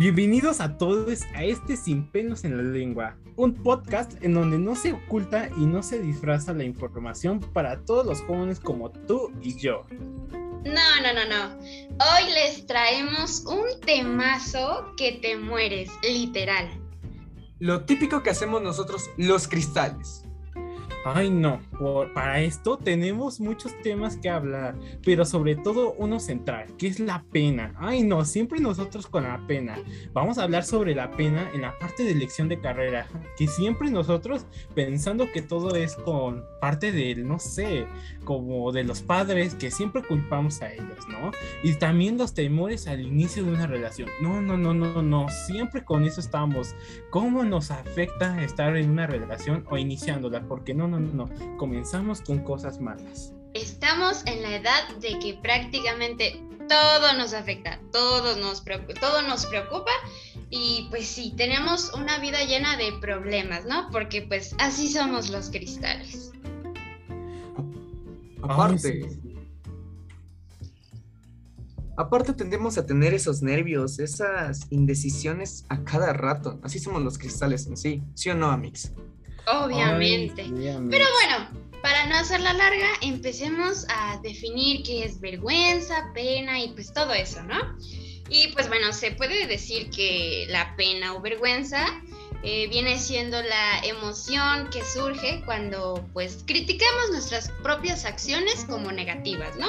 Bienvenidos a todos a este Sin pelos en la lengua, un podcast en donde no se oculta y no se disfraza la información para todos los jóvenes como tú y yo. No, no, no, no. Hoy les traemos un temazo que te mueres, literal. Lo típico que hacemos nosotros, los cristales. Ay, no, para esto tenemos muchos temas que hablar, pero sobre todo uno central, que es la pena. Ay, no, siempre nosotros con la pena. Vamos a hablar sobre la pena en la parte de elección de carrera, que siempre nosotros pensando que todo es con parte del, no sé, como de los padres, que siempre culpamos a ellos, ¿no? Y también los temores al inicio de una relación. No, no, no, no, no, siempre con eso estamos. ¿Cómo nos afecta estar en una relación o iniciándola? Porque no no, no, no. Comenzamos con cosas malas. Estamos en la edad de que prácticamente todo nos afecta, todo nos, preocupa, todo nos preocupa y pues sí, tenemos una vida llena de problemas, ¿no? Porque pues así somos los cristales. Aparte, aparte tendemos a tener esos nervios, esas indecisiones a cada rato. Así somos los cristales en sí, ¿sí o no, Amix? Obviamente. Pero bueno, para no hacerla larga, empecemos a definir qué es vergüenza, pena y pues todo eso, ¿no? Y pues bueno, se puede decir que la pena o vergüenza eh, viene siendo la emoción que surge cuando pues criticamos nuestras propias acciones como negativas, ¿no?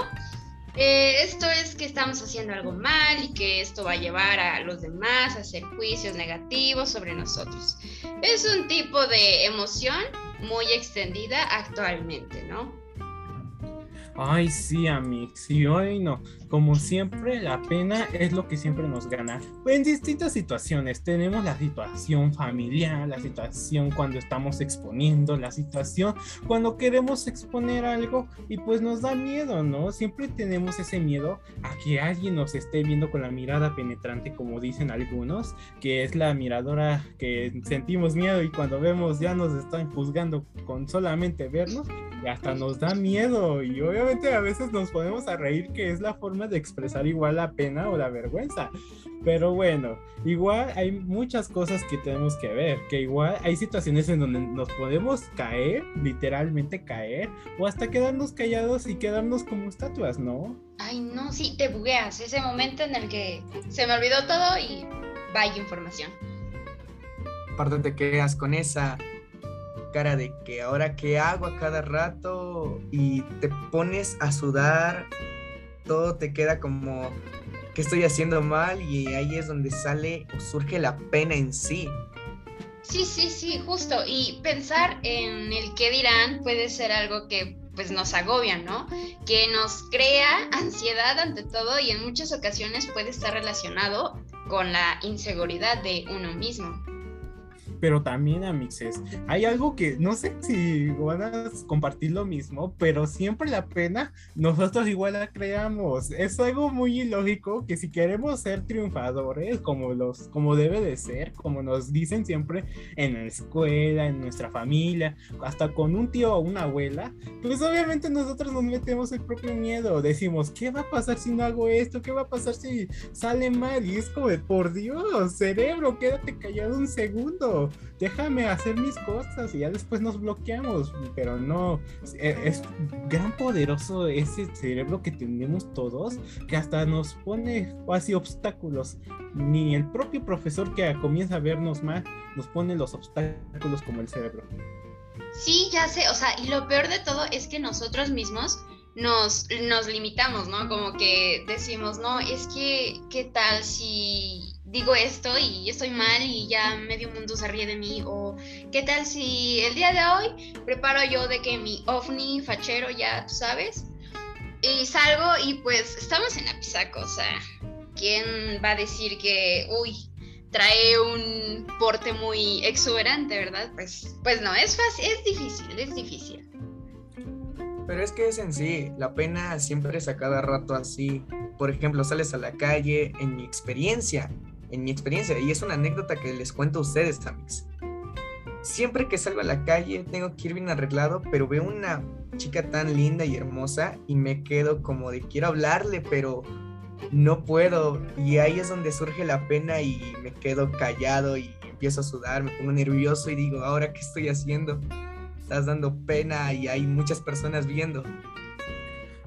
Eh, esto es que estamos haciendo algo mal y que esto va a llevar a los demás a hacer juicios negativos sobre nosotros. Es un tipo de emoción muy extendida actualmente, ¿no? Ay, sí, Amix, y hoy no. Como siempre, la pena es lo que siempre nos gana. En distintas situaciones, tenemos la situación familiar, la situación cuando estamos exponiendo, la situación cuando queremos exponer algo y pues nos da miedo, ¿no? Siempre tenemos ese miedo a que alguien nos esté viendo con la mirada penetrante, como dicen algunos, que es la miradora que sentimos miedo y cuando vemos ya nos están juzgando con solamente vernos y hasta nos da miedo y obviamente a veces nos podemos a reír que es la forma de expresar igual la pena o la vergüenza. Pero bueno, igual hay muchas cosas que tenemos que ver, que igual hay situaciones en donde nos podemos caer, literalmente caer, o hasta quedarnos callados y quedarnos como estatuas, ¿no? Ay, no, sí, te bugueas, ese momento en el que se me olvidó todo y vaya información. Aparte te quedas con esa cara de que ahora qué hago a cada rato y te pones a sudar todo te queda como que estoy haciendo mal y ahí es donde sale o surge la pena en sí. Sí, sí, sí, justo. Y pensar en el qué dirán puede ser algo que pues nos agobia, ¿no? Que nos crea ansiedad ante todo y en muchas ocasiones puede estar relacionado con la inseguridad de uno mismo pero también a mixes. Hay algo que no sé si van a compartir lo mismo, pero siempre la pena nosotros igual la creamos. Es algo muy ilógico que si queremos ser triunfadores, como los, como debe de ser, como nos dicen siempre en la escuela, en nuestra familia, hasta con un tío o una abuela, pues obviamente nosotros nos metemos el propio miedo. Decimos, ¿qué va a pasar si no hago esto? ¿Qué va a pasar si sale mal? Y es como de, por Dios, cerebro, quédate callado un segundo déjame hacer mis cosas y ya después nos bloqueamos, pero no, e, es, gran poderoso ese cerebro que tenemos todos que hasta nos pone casi obstáculos. Ni el propio profesor que comienza a vernos mal nos pone los obstáculos como el cerebro. Sí, ya sé, o sea, y lo peor de todo es que nosotros mismos nos, nos limitamos, ¿no? Como que decimos, no, es que, ¿qué tal si digo esto y estoy mal y ya medio mundo se ríe de mí o qué tal si el día de hoy preparo yo de que mi ovni fachero ya tú sabes y salgo y pues estamos en la pisaco, o sea, ¿quién va a decir que, uy, trae un porte muy exuberante, ¿verdad? Pues, pues no, es fácil, es difícil, es difícil. Pero es que es en sí, la pena siempre es a cada rato así. Por ejemplo, sales a la calle, en mi experiencia, en mi experiencia, y es una anécdota que les cuento a ustedes, Tamix. Siempre que salgo a la calle tengo que ir bien arreglado, pero veo una chica tan linda y hermosa y me quedo como de quiero hablarle, pero no puedo. Y ahí es donde surge la pena y me quedo callado y empiezo a sudar, me pongo nervioso y digo, ¿ahora qué estoy haciendo? Estás dando pena y hay muchas personas viendo.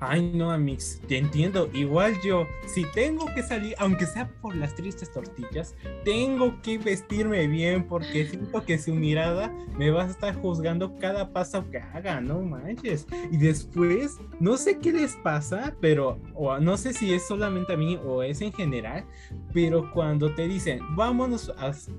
Ay, no, Amix, te entiendo. Igual yo, si tengo que salir, aunque sea por las tristes tortillas, tengo que vestirme bien porque siento que su mirada me va a estar juzgando cada paso que haga, no manches. Y después, no sé qué les pasa, pero o no sé si es solamente a mí o es en general, pero cuando te dicen, vámonos,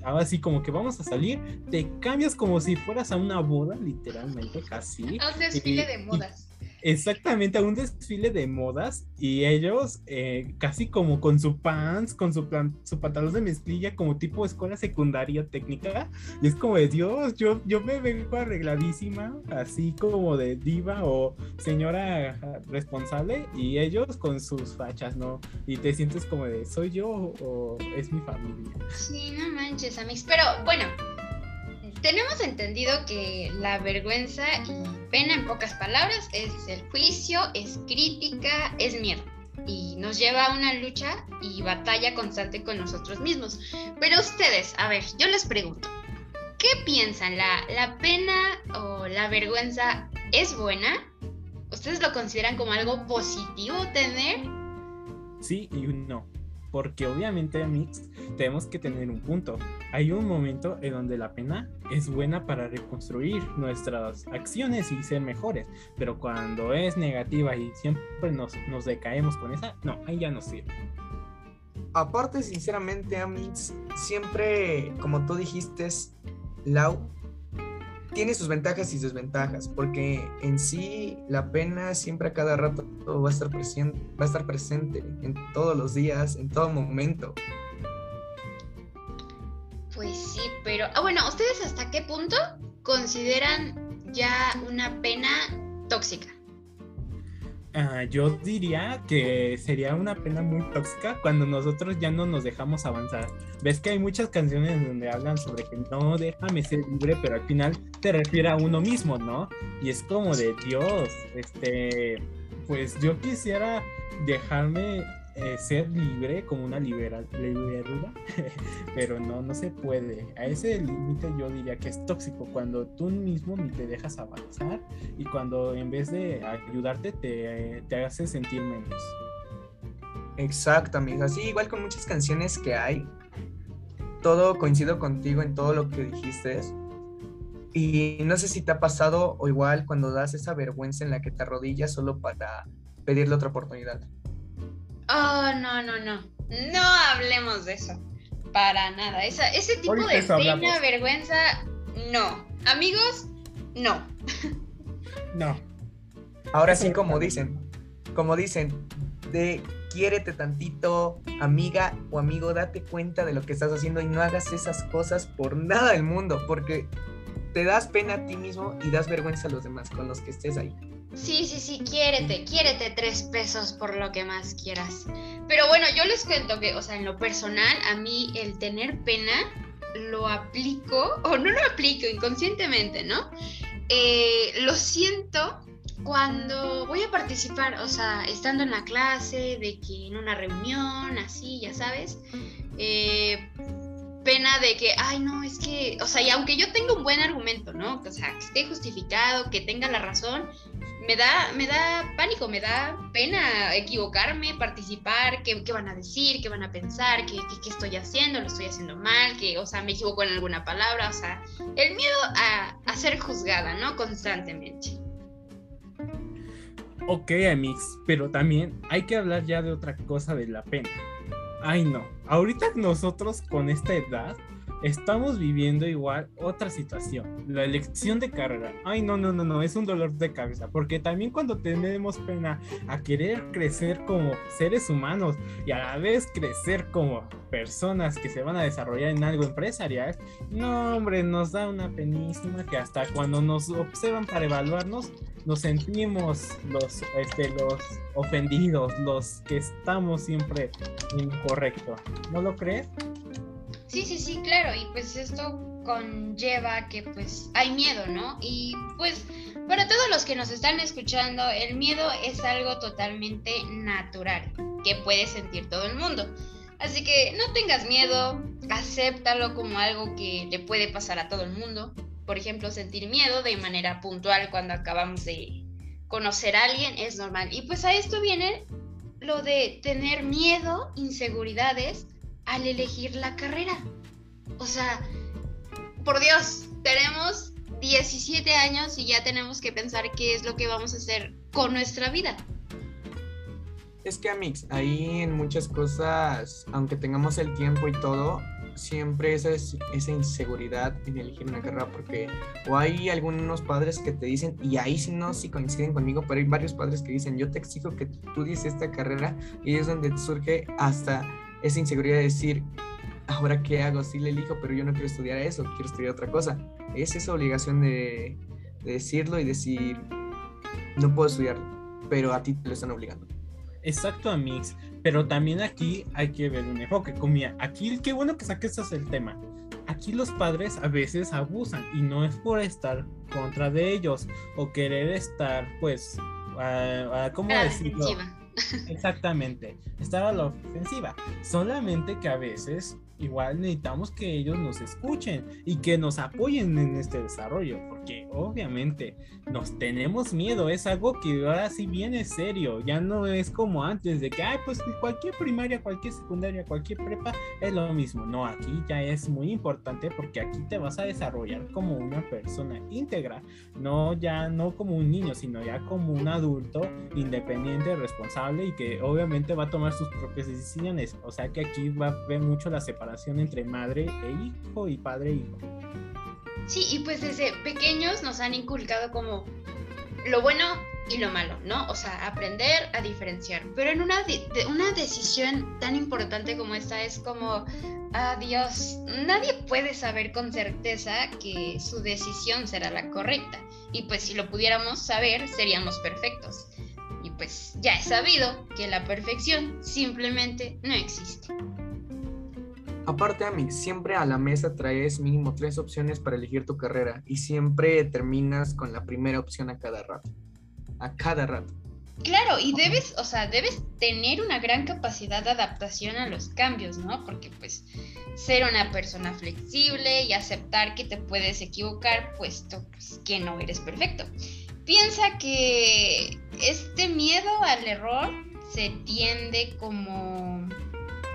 así como que vamos a salir, te cambias como si fueras a una boda, literalmente, casi. A un desfile de modas exactamente a un desfile de modas y ellos eh, casi como con su pants, con su, plan, pantalón de mezclilla como tipo escuela secundaria técnica y es como de Dios, yo, yo me vengo arregladísima así como de diva o señora responsable y ellos con sus fachas, ¿no? Y te sientes como de ¿soy yo o es mi familia? Sí, no manches, Amix, pero bueno tenemos entendido que la vergüenza y pena en pocas palabras es el juicio, es crítica, es miedo y nos lleva a una lucha y batalla constante con nosotros mismos. Pero ustedes, a ver, yo les pregunto, ¿qué piensan? ¿La, la pena o la vergüenza es buena? ¿Ustedes lo consideran como algo positivo tener? Sí y no porque obviamente, Mix, tenemos que tener un punto. Hay un momento en donde la pena es buena para reconstruir nuestras acciones y ser mejores, pero cuando es negativa y siempre nos, nos decaemos con esa, no, ahí ya no sirve. Aparte, sinceramente, Amix, siempre, como tú dijiste, Lau, tiene sus ventajas y desventajas, porque en sí la pena siempre a cada rato va a estar presente, va a estar presente en todos los días, en todo momento. Pues sí, pero ah, bueno, ¿ustedes hasta qué punto consideran ya una pena tóxica? Ah, yo diría que sería una pena muy tóxica cuando nosotros ya no nos dejamos avanzar. Ves que hay muchas canciones donde hablan sobre que no déjame ser libre, pero al final te refiere a uno mismo, ¿no? Y es como de Dios, este, pues yo quisiera dejarme eh, ser libre como una libera, liberaduda, pero no, no se puede. A ese límite yo diría que es tóxico cuando tú mismo ni te dejas avanzar y cuando en vez de ayudarte te, te hace sentir menos. Exacto, amiga. Sí, igual con muchas canciones que hay. Todo coincido contigo en todo lo que dijiste. Y no sé si te ha pasado o igual cuando das esa vergüenza en la que te arrodillas solo para pedirle otra oportunidad. Oh, no, no, no. No hablemos de eso. Para nada. Esa, ese tipo de pena, vergüenza, no. Amigos, no. No. Ahora sí, como dicen, como dicen, de quiérete tantito, amiga o amigo, date cuenta de lo que estás haciendo y no hagas esas cosas por nada del mundo, porque te das pena a ti mismo y das vergüenza a los demás con los que estés ahí. Sí, sí, sí, quiérete, quiérete tres pesos por lo que más quieras. Pero bueno, yo les cuento que, o sea, en lo personal, a mí el tener pena lo aplico, o no lo aplico inconscientemente, ¿no? Eh, lo siento cuando voy a participar, o sea, estando en la clase, de que en una reunión, así, ya sabes, eh, pena de que, ay, no, es que, o sea, y aunque yo tenga un buen argumento, ¿no? O sea, que esté justificado, que tenga la razón, me da, me da pánico, me da pena equivocarme, participar, qué, qué van a decir, qué van a pensar, qué, qué, estoy haciendo, lo estoy haciendo mal, que, o sea, me equivoco en alguna palabra, o sea, el miedo a, a ser juzgada, ¿no? Constantemente. Ok, Amix, pero también hay que hablar ya de otra cosa de la pena. Ay, no. Ahorita nosotros con esta edad estamos viviendo igual otra situación, la elección de carrera. Ay, no, no, no, no, es un dolor de cabeza, porque también cuando tenemos pena a querer crecer como seres humanos y a la vez crecer como personas que se van a desarrollar en algo empresarial, no, hombre, nos da una penísima que hasta cuando nos observan para evaluarnos, nos sentimos los, este, los ofendidos, los que estamos siempre incorrecto. ¿No lo crees? Sí, sí, sí, claro, y pues esto conlleva que pues hay miedo, ¿no? Y pues para todos los que nos están escuchando, el miedo es algo totalmente natural. que puede sentir todo el mundo. Así que no tengas miedo, acéptalo como algo que le puede pasar a todo el mundo. Por ejemplo, sentir miedo de manera puntual cuando acabamos de conocer a alguien es normal. Y pues a esto viene lo de tener miedo, inseguridades al elegir la carrera. O sea, por Dios, tenemos 17 años y ya tenemos que pensar qué es lo que vamos a hacer con nuestra vida. Es que, Amix, ahí en muchas cosas, aunque tengamos el tiempo y todo, siempre esa, esa inseguridad en elegir una carrera, porque o hay algunos padres que te dicen, y ahí sí no, si coinciden conmigo, pero hay varios padres que dicen, yo te exijo que tú dices esta carrera, y es donde surge hasta esa inseguridad de decir, ahora qué hago, sí le elijo, pero yo no quiero estudiar eso, quiero estudiar otra cosa. Es esa obligación de, de decirlo y decir, no puedo estudiarlo, pero a ti te lo están obligando. Exacto, Amix. Pero también aquí hay que ver un enfoque. Comía, aquí qué bueno que saques el tema. Aquí los padres a veces abusan y no es por estar contra de ellos o querer estar, pues, ¿cómo decirlo? Exactamente, estar a la ofensiva. Solamente que a veces igual necesitamos que ellos nos escuchen y que nos apoyen en este desarrollo, porque obviamente nos tenemos miedo, es algo que ahora sí viene serio, ya no es como antes de que, ay, pues cualquier primaria, cualquier secundaria, cualquier prepa es lo mismo, no, aquí ya es muy importante porque aquí te vas a desarrollar como una persona íntegra, no ya no como un niño, sino ya como un adulto independiente, responsable y que obviamente va a tomar sus propias decisiones, o sea que aquí va a ver mucho la separación entre madre e hijo y padre e hijo. Sí, y pues desde pequeños nos han inculcado como lo bueno y lo malo, ¿no? O sea, aprender a diferenciar. Pero en una, una decisión tan importante como esta es como, adiós, nadie puede saber con certeza que su decisión será la correcta. Y pues si lo pudiéramos saber, seríamos perfectos. Y pues ya he sabido que la perfección simplemente no existe. Aparte, mí siempre a la mesa traes mínimo tres opciones para elegir tu carrera y siempre terminas con la primera opción a cada rato. A cada rato. Claro, y debes, o sea, debes tener una gran capacidad de adaptación a los cambios, ¿no? Porque pues ser una persona flexible y aceptar que te puedes equivocar, puesto pues, que no eres perfecto. Piensa que este miedo al error se tiende como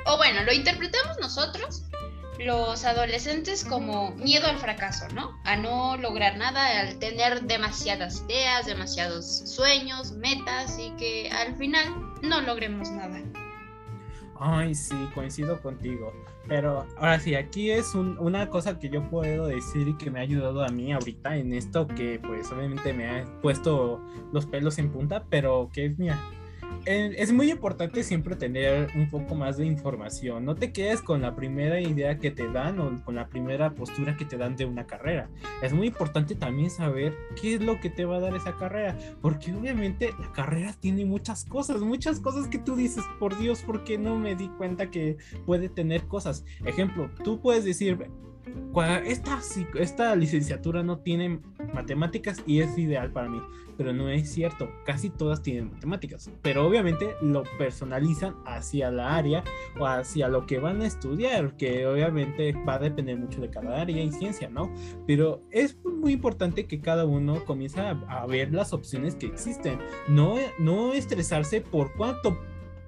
o bueno, lo interpretamos nosotros, los adolescentes, como miedo al fracaso, ¿no? A no lograr nada, al tener demasiadas ideas, demasiados sueños, metas y que al final no logremos nada. Ay, sí, coincido contigo. Pero ahora sí, aquí es una cosa que yo puedo decir y que me ha ayudado a mí ahorita en esto que pues obviamente me ha puesto los pelos en punta, pero que es mía es muy importante siempre tener un poco más de información. No te quedes con la primera idea que te dan o con la primera postura que te dan de una carrera. Es muy importante también saber qué es lo que te va a dar esa carrera, porque obviamente la carrera tiene muchas cosas, muchas cosas que tú dices, por Dios, ¿por qué no me di cuenta que puede tener cosas? Ejemplo, tú puedes decir, esta, esta licenciatura no tiene matemáticas y es ideal para mí, pero no es cierto, casi todas tienen matemáticas, pero obviamente lo personalizan hacia la área o hacia lo que van a estudiar, que obviamente va a depender mucho de cada área y ciencia, ¿no? Pero es muy importante que cada uno comience a, ver las opciones que existen, no, no estresarse por cuánto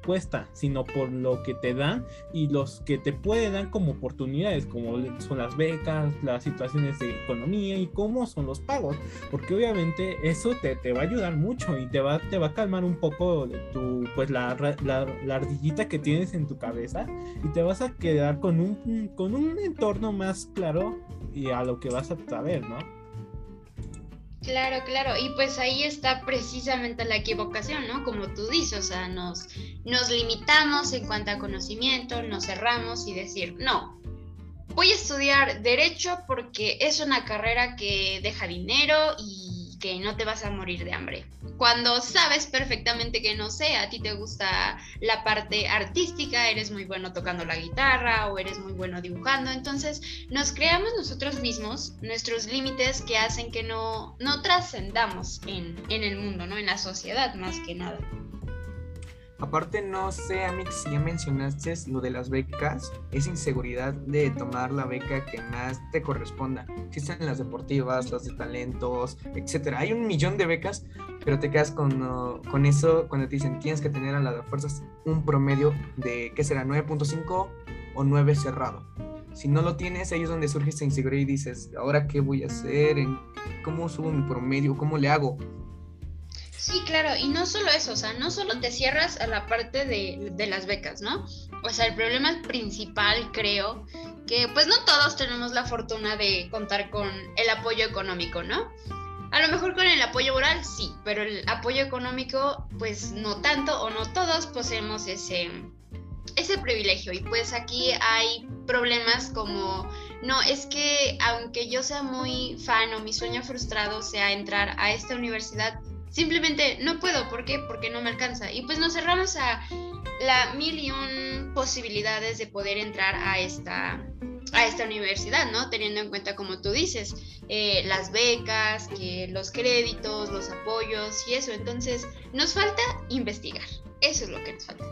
cuesta, sino por lo que te dan y los que te pueden dar como oportunidades, como son las becas, las situaciones de economía y cómo son los pagos, porque obviamente eso te, te va a ayudar mucho y te va, te va a calmar un poco tu, pues la, la, la, ardillita que tienes en tu cabeza y te vas a quedar con un, con un entorno más claro y a lo que vas a saber, ¿no? Claro, claro, y pues ahí está precisamente la equivocación, ¿no? Como tú dices, o sea, nos, nos limitamos en cuanto a conocimiento, nos cerramos y decir, no, voy a estudiar derecho porque es una carrera que deja dinero y que no te vas a morir de hambre. Cuando sabes perfectamente que no sé, a ti te gusta la parte artística, eres muy bueno tocando la guitarra o eres muy bueno dibujando, entonces nos creamos nosotros mismos nuestros límites que hacen que no, no trascendamos en, en el mundo, ¿no? En la sociedad más que nada. Aparte, no sé, Amix, si ya mencionaste lo de las becas, esa inseguridad de tomar la beca que más te corresponda. Existen las deportivas, las de talentos, etcétera. Hay un millón de becas, pero te quedas con, uh, con eso cuando te dicen tienes que tener a la de fuerzas un promedio de, ¿qué será? 9.5 o 9 cerrado. Si no lo tienes, ahí es donde surge esa inseguridad y dices, ¿ahora qué voy a hacer? ¿Cómo subo mi promedio? ¿Cómo le hago? Sí, claro, y no solo eso, o sea, no solo te cierras a la parte de, las becas, ¿no? O sea, el problema principal, creo, que pues no todos tenemos la fortuna de contar con el apoyo económico, ¿no? A lo mejor con el apoyo moral sí, pero el apoyo económico pues no tanto o no todos poseemos ese, ese privilegio. Y pues aquí hay problemas como, no, es que aunque yo sea muy fan o mi sueño frustrado sea entrar a esta universidad, simplemente no puedo. ¿Por qué? Porque no me alcanza. Y pues nos cerramos a la mil y un posibilidades de poder entrar a esta, a esta universidad, ¿no? Teniendo en cuenta, como tú dices, eh, las becas, que los créditos, los apoyos y eso. Entonces, nos falta investigar. Eso es lo que nos falta.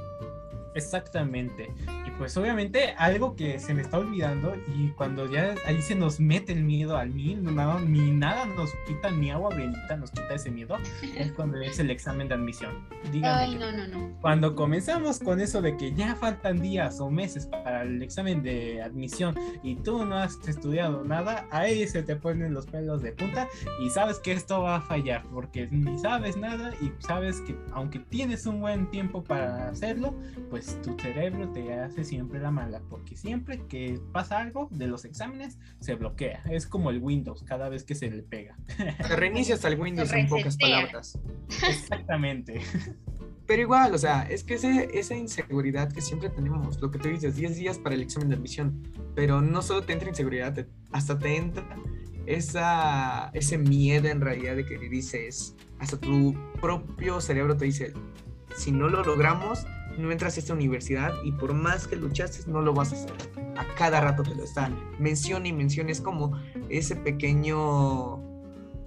Exactamente. Y pues obviamente algo que se me está olvidando y cuando ya ahí se nos mete el miedo al mil, no, ni nada nos quita, ni agua bendita nos quita ese miedo, es cuando es el examen de admisión. Dígame no, no, no. Cuando comenzamos con eso de que ya faltan días o meses para el examen de admisión y tú no has estudiado nada, ahí se te ponen los pelos de punta y sabes que esto va a fallar porque ni sabes nada y sabes que aunque tienes un buen tiempo para hacerlo, pues pues, tu cerebro te hace siempre la mala, porque siempre que pasa algo de los exámenes se bloquea. Es como el Windows cada vez que se le pega. Te reinicias al Windows en pocas palabras. Exactamente. Pero igual, o sea, es que esa inseguridad que siempre tenemos, lo que tú dices, 10 días para el examen de admisión, pero no solo te entra inseguridad, hasta te entra esa, ese miedo en realidad de que dices, hasta tu propio cerebro te dice, si no lo logramos, no entras a esta universidad y por más que luchaste no lo vas a hacer. A cada rato te lo están. Menciona y menciona. Es como ese pequeño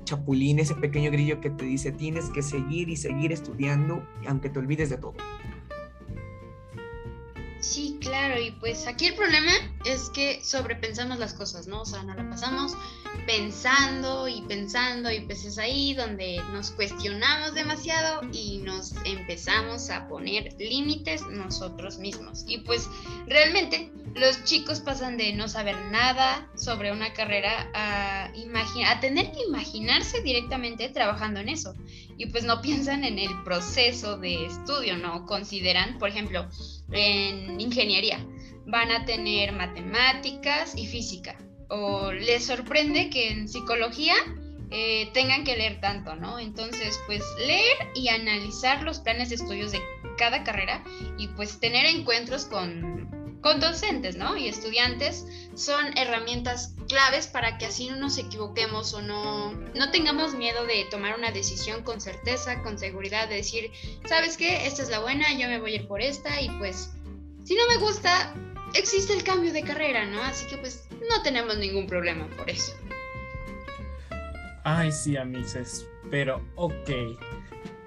chapulín, ese pequeño grillo que te dice tienes que seguir y seguir estudiando aunque te olvides de todo. Claro, y pues aquí el problema es que sobrepensamos las cosas, ¿no? O sea, no la pasamos pensando y pensando y pues es ahí donde nos cuestionamos demasiado y nos empezamos a poner límites nosotros mismos. Y pues realmente los chicos pasan de no saber nada sobre una carrera a, a tener que imaginarse directamente trabajando en eso. Y pues no piensan en el proceso de estudio, ¿no? Consideran, por ejemplo, en ingeniería, van a tener matemáticas y física o les sorprende que en psicología eh, tengan que leer tanto, ¿no? Entonces, pues leer y analizar los planes de estudios de cada carrera y pues tener encuentros con, con docentes, ¿no? Y estudiantes son herramientas claves para que así no nos equivoquemos o no, no tengamos miedo de tomar una decisión con certeza, con seguridad, de decir, ¿sabes qué? Esta es la buena, yo me voy a ir por esta y pues si no me gusta, existe el cambio de carrera, ¿no? Así que pues no tenemos ningún problema por eso. Ay, sí, amices, pero ok.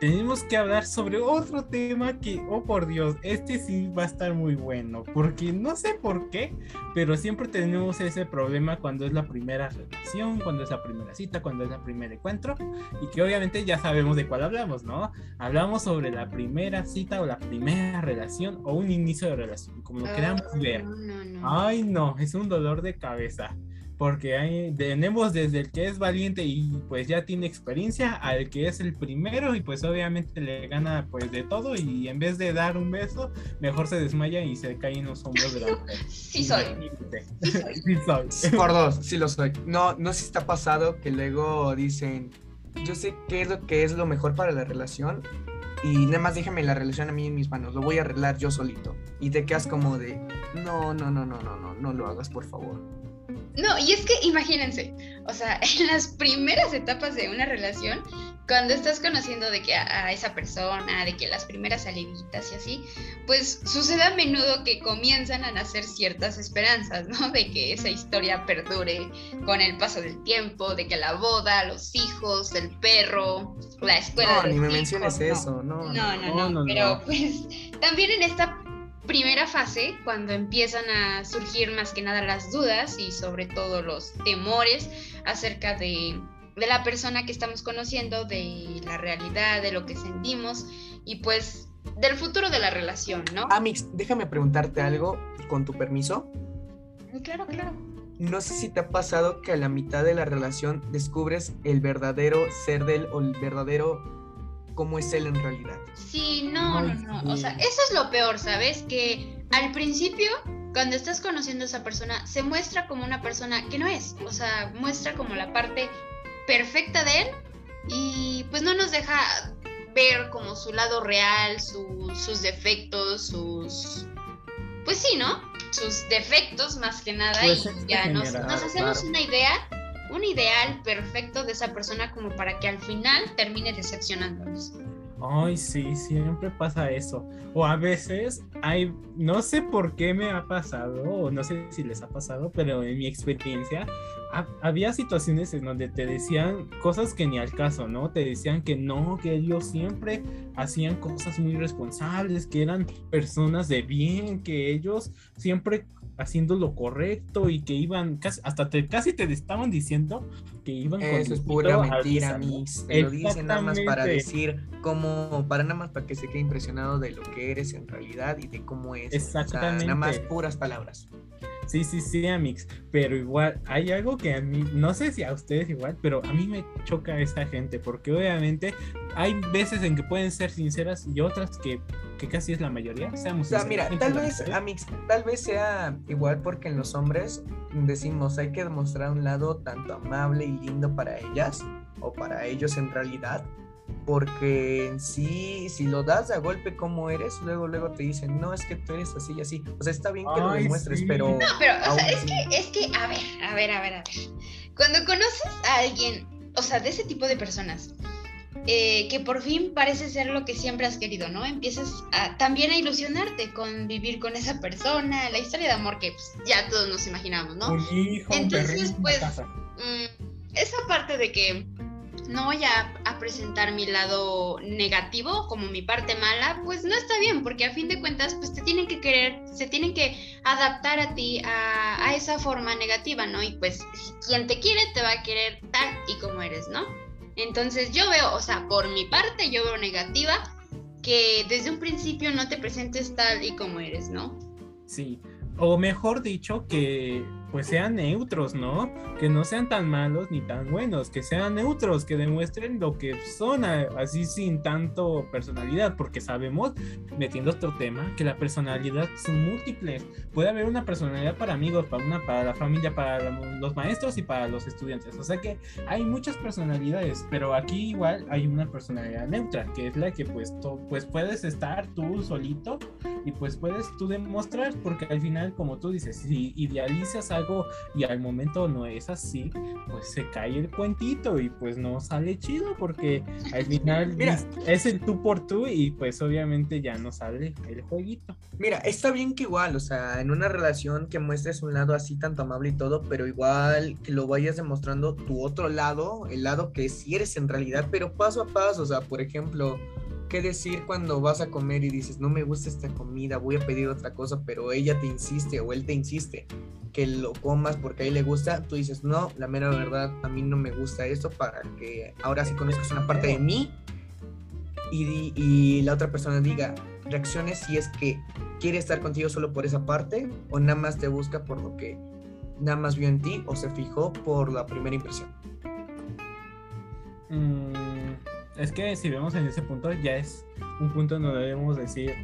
Tenemos que hablar sobre otro tema que, oh por Dios, este sí va a estar muy bueno, porque no sé por qué, pero siempre tenemos ese problema cuando es la primera relación, cuando es la primera cita, cuando es el primer encuentro, y que obviamente ya sabemos de cuál hablamos, ¿no? Hablamos sobre la primera cita o la primera relación o un inicio de relación, como lo queramos ah, ver. Ay, no, es un dolor de cabeza porque hay, tenemos desde el que es valiente y pues ya tiene experiencia al que es el primero y pues obviamente le gana pues de todo y en vez de dar un beso mejor se desmaya y se cae en los hombros de la mujer. Sí soy. Sí soy. Por dos, sí lo soy. No, no sé si está pasado que luego dicen, yo sé qué es lo que es lo mejor para la relación y nada más déjame la relación a mí en mis manos, lo voy a arreglar yo solito. Y te quedas como de, no, no, no, no, no, no, no lo hagas por favor. No, y es que imagínense, o sea, en las primeras etapas de una relación, cuando estás conociendo de que a, esa persona, de que las primeras salivitas y así, pues sucede a menudo que comienzan a nacer ciertas esperanzas, ¿no? De que esa historia perdure con el paso del tiempo, de que la boda, los hijos, el perro, la escuela. No, ni me menciones eso, no. No, no, no, pero pues también en esta primera fase, cuando empiezan a surgir más que nada las dudas y sobre todo los temores acerca de de la persona que estamos conociendo, de la realidad, de lo que sentimos y pues del futuro de la relación, ¿no? Amix, déjame preguntarte algo con tu permiso. Claro, claro. No sé si te ha pasado que a la mitad de la relación descubres el verdadero ser de él o el verdadero cómo es él en realidad. Sí, no, no, no. O sea, eso es lo peor, ¿sabes? Que al principio, cuando estás conociendo a esa persona, se muestra como una persona que no es. O sea, muestra como la parte perfecta de él y pues no nos deja ver como su lado real, sus defectos, sus... Pues sí, ¿no? Sus defectos más que nada pues y ya nos, hacemos una idea, un ideal perfecto de esa persona como para que al final termine decepcionándonos. Ay, sí, siempre pasa eso. O a veces hay, no sé por qué me ha pasado, o no sé si les ha pasado, pero en mi experiencia había situaciones en donde te decían cosas que ni al caso, ¿no? Te decían que no, que ellos siempre hacían cosas muy responsables, que eran personas de bien, que ellos siempre haciendo lo correcto y que iban casi, hasta te, casi te estaban diciendo que iban Eso es pura mentira, mis. Te lo dicen nada más para decir cómo, para nada más para que se quede impresionado de lo que eres en realidad y de cómo es. Exactamente. nada más puras palabras. Sí, sí, sí, Amix. Pero igual, hay algo que a mí, no sé si a ustedes igual, pero a mí me choca esta gente, porque obviamente hay veces en que pueden ser sinceras y otras que, que casi es la mayoría. Seamos o sea, mira, tal vez, Amix, tal vez sea igual porque en los hombres decimos hay que demostrar un lado tanto amable y lindo para ellas o para ellos en realidad porque en sí, si lo das a golpe como eres, luego luego te dicen, no, es que tú eres así y así. O sea, está bien que lo demuestres, pero... No, pero, o sea, es que, es que, a ver, a ver, a ver, a ver. Cuando conoces a alguien, o sea, de ese tipo de personas, eh, que por fin parece ser lo que siempre has querido, ¿no? Empiezas a, también a ilusionarte con vivir con esa persona, la historia de amor que pues, ya todos nos imaginamos, ¿no? Un hijo, Entonces, pues, mm, esa parte de que no voy a, presentar mi lado negativo como mi parte mala, pues no está bien, porque a fin de cuentas, pues te tienen que querer, se tienen que adaptar a ti a, esa forma negativa, ¿no? Y pues quien te quiere te va a querer tal y como eres, ¿no? Entonces yo veo, o sea, por mi parte yo veo negativa que desde un principio no te presentes tal y como eres, ¿no? Sí, o mejor dicho, que pues sean neutros, ¿no? Que no sean tan malos ni tan buenos, que sean neutros, que demuestren lo que son así sin tanto personalidad, porque sabemos, metiendo otro tema, que la personalidad son múltiples. Puede haber una personalidad para amigos, para una para la familia, para los maestros y para los estudiantes. O sea que hay muchas personalidades, pero aquí igual hay una personalidad neutra, que es la que pues, pues puedes estar tú solito y pues puedes tú demostrar, porque al final, como tú dices, si idealizas algo y al momento no es así, pues se cae el cuentito y pues no sale chido, porque al final es el tú por tú y pues obviamente ya no sale el jueguito. Mira, está bien que igual, o sea, en una relación que muestres un lado así tanto amable y todo, pero igual que lo vayas demostrando tu otro lado, el lado que sí eres en realidad, pero paso a paso, o sea, por ejemplo qué decir cuando vas a comer y dices, no me gusta esta comida, voy a pedir otra cosa, pero ella te insiste o él te insiste que lo comas porque a él le gusta, tú dices, no, la mera verdad, a mí no me gusta esto para que ahora sí conozcas una parte de mí y, y la otra persona diga, reacciones si es que quiere estar contigo solo por esa parte o nada más te busca por lo que nada más vio en ti o se fijó por la primera impresión. Mm, es que si vemos en ese punto, ya es un punto donde debemos decir,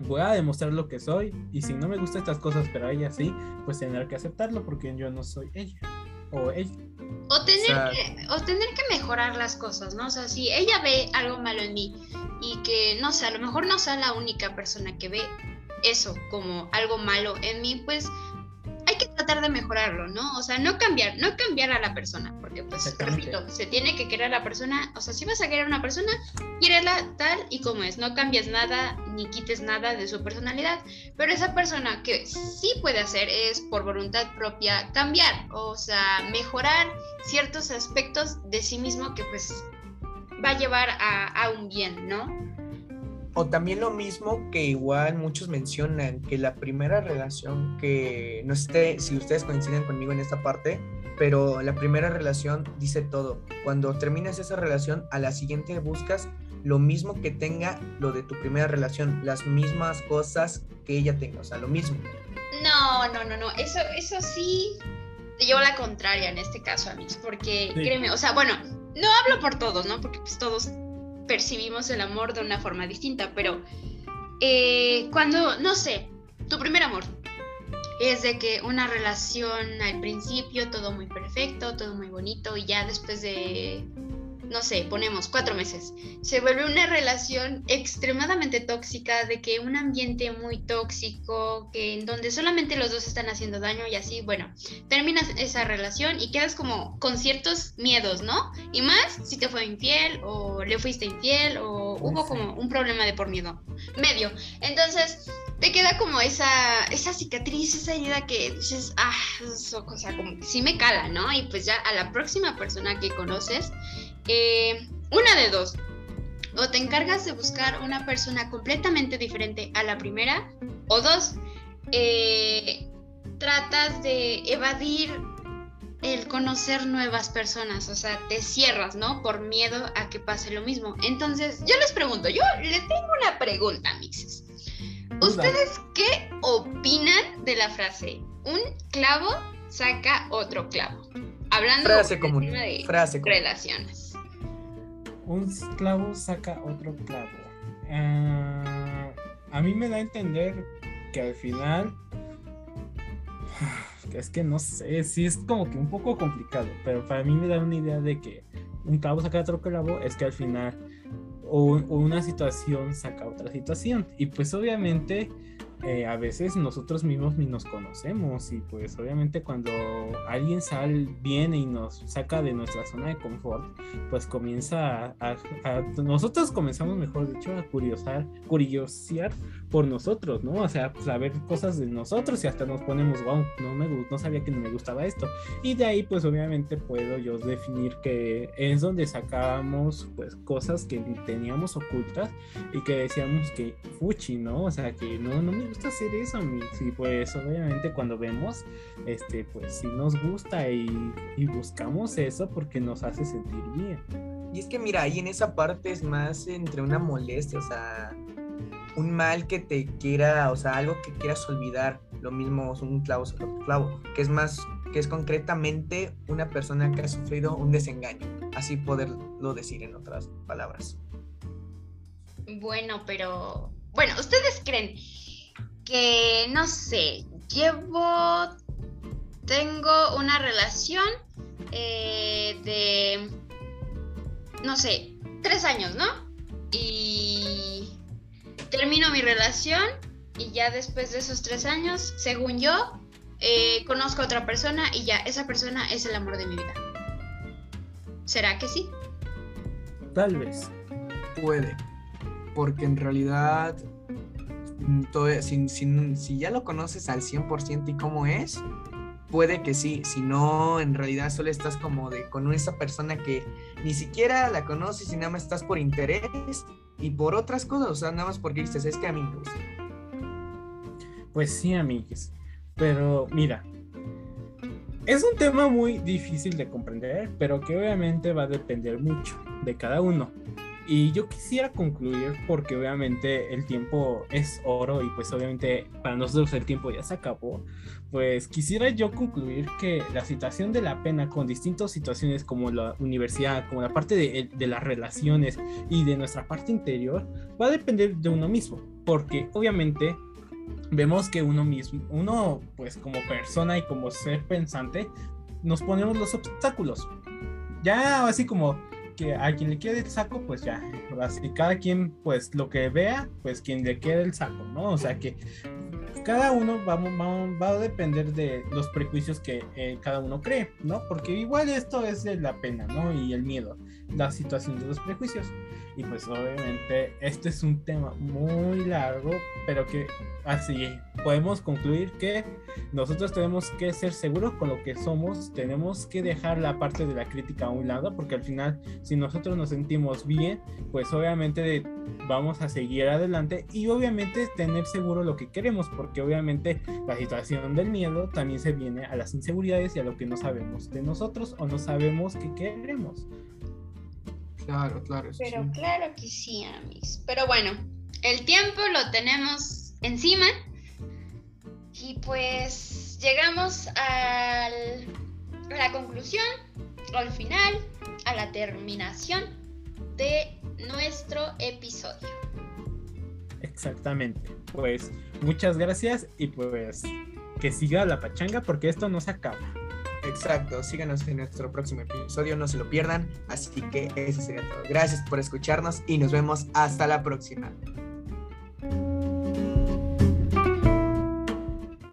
voy a demostrar lo que soy y si no me gustan estas cosas, pero ella sí, pues tener que aceptarlo porque yo no soy ella o ella. O tener, que, o tener que mejorar las cosas, ¿no? O sea, si ella ve algo malo en mí y que, no sé, a lo mejor no sea la única persona que ve eso como algo malo en mí, pues hay que tratar de mejorarlo, ¿no? O sea, no cambiar, no cambiar a la persona, porque pues, repito, se tiene que querer a la persona, o sea, si vas a querer a una persona, quiérela tal y como es, no cambies nada ni quites nada de su personalidad, pero esa persona que sí puede hacer es por voluntad propia cambiar, o sea, mejorar ciertos aspectos de sí mismo que pues va a llevar a, a un bien, ¿no? O también lo mismo que igual muchos mencionan, que la primera relación que, no sé si ustedes coinciden conmigo en esta parte, pero la primera relación dice todo. Cuando terminas esa relación, a la siguiente buscas lo mismo que tenga lo de tu primera relación, las mismas cosas que ella tenga, o sea, lo mismo. No, no, no, no, eso, eso sí te llevo la contraria en este caso, amigos, porque créeme, o sea, bueno, no hablo por todos, ¿no? Porque pues todos percibimos el amor de una forma distinta, pero eh, cuando, no sé, tu primer amor es de que una relación al principio, todo muy perfecto, todo muy bonito, y ya después de no sé, ponemos cuatro meses, se vuelve una relación extremadamente tóxica, de que un ambiente muy tóxico, que en donde solamente los dos están haciendo daño y así, bueno, terminas esa relación y quedas como con ciertos miedos, ¿no? Y más si te fue infiel o le fuiste infiel o hubo como un problema de por miedo, medio. Entonces, te queda como esa, esa cicatriz, esa herida que dices, ah, eso, o sea, como que sí me cala, ¿no? Y pues ya a la próxima persona que conoces, eh, una de dos. O te encargas de buscar una persona completamente diferente a la primera. O dos, eh, tratas de evadir el conocer nuevas personas. O sea, te cierras, ¿no? Por miedo a que pase lo mismo. Entonces, yo les pregunto, yo les tengo una pregunta, mixes. ¿Ustedes qué opinan de la frase? Un clavo saca otro clavo. Hablando de frase relaciones un clavo saca otro clavo. Ah, a mí me da a entender que al final es que no sé, sí es como que un poco complicado, pero para mí me da una idea de que un clavo saca otro clavo es que al final o, una situación saca otra situación y pues obviamente eh, a veces nosotros mismos ni nos conocemos y pues obviamente cuando alguien sale, viene y nos saca de nuestra zona de confort, pues comienza a, nosotros comenzamos mejor dicho a curiosar, curiosear por nosotros, ¿no? O sea, saber cosas de nosotros y hasta nos ponemos, wow, no me no sabía que no me gustaba esto. Y de ahí pues obviamente puedo yo definir que es donde sacábamos pues cosas que teníamos ocultas y que decíamos que fuchi, ¿no? O sea, que no, no me gusta hacer eso, y pues obviamente cuando vemos, este, pues sí nos gusta y, buscamos eso porque nos hace sentir bien. Y es que mira, ahí en esa parte es más entre una molestia, o sea, un mal que te quiera, o sea, algo que quieras olvidar, lo mismo es un clavo otro clavo, que es más, que es concretamente una persona que ha sufrido un desengaño, así poderlo decir en otras palabras. Bueno, pero, bueno, ¿ustedes creen que, no sé, llevo, tengo una relación eh, de, no sé, tres años, ¿no? Y termino mi relación y ya después de esos tres años, según yo, eh, conozco a otra persona y ya esa persona es el amor de mi vida. ¿Será que sí? Tal vez. Puede. Porque en realidad Mm, si, ya lo conoces al 100% y cómo es, puede que sí, si no, en realidad solo estás como de con esa persona que ni siquiera la conoces y nada más estás por interés y por otras cosas, o sea, nada más porque dices, es que a. Pues sí, amigos, pero mira, es un tema muy difícil de comprender, pero que obviamente va a depender mucho de cada uno. Y yo quisiera concluir porque obviamente el tiempo es oro y pues obviamente para nosotros el tiempo ya se acabó. Pues quisiera yo concluir que la situación de la pena con distintas situaciones como la universidad, como la parte de, de las relaciones y de nuestra parte interior va a depender de uno mismo. Porque obviamente vemos que uno mismo, uno pues como persona y como ser pensante, nos ponemos los obstáculos. Ya así como que a quien le quede el saco, pues ya, así cada quien, pues lo que vea, pues quien le quede el saco, ¿no? O sea que cada uno va, va, a depender de los prejuicios que eh, cada uno cree, ¿no? Porque igual esto es de la pena, ¿no? Y el miedo, la situación de los prejuicios. Y pues obviamente este es un tema muy largo, pero que así podemos concluir que nosotros tenemos que ser seguros con lo que somos, tenemos que dejar la parte de la crítica a un lado, porque al final si nosotros nos sentimos bien, pues obviamente vamos a seguir adelante y obviamente tener seguro lo que queremos, porque obviamente la situación del miedo también se viene a las inseguridades y a lo que no sabemos de nosotros o no sabemos que queremos. Claro, claro. Pero claro que sí, Amis. Pero bueno, el tiempo lo tenemos encima. Y pues llegamos a la conclusión, al final, a la terminación de nuestro episodio. Exactamente. Pues muchas gracias y pues que siga la pachanga porque esto no se acaba. Exacto, síganos en nuestro próximo episodio, no se lo pierdan. Así que eso sería todo. Gracias por escucharnos y nos vemos hasta la próxima.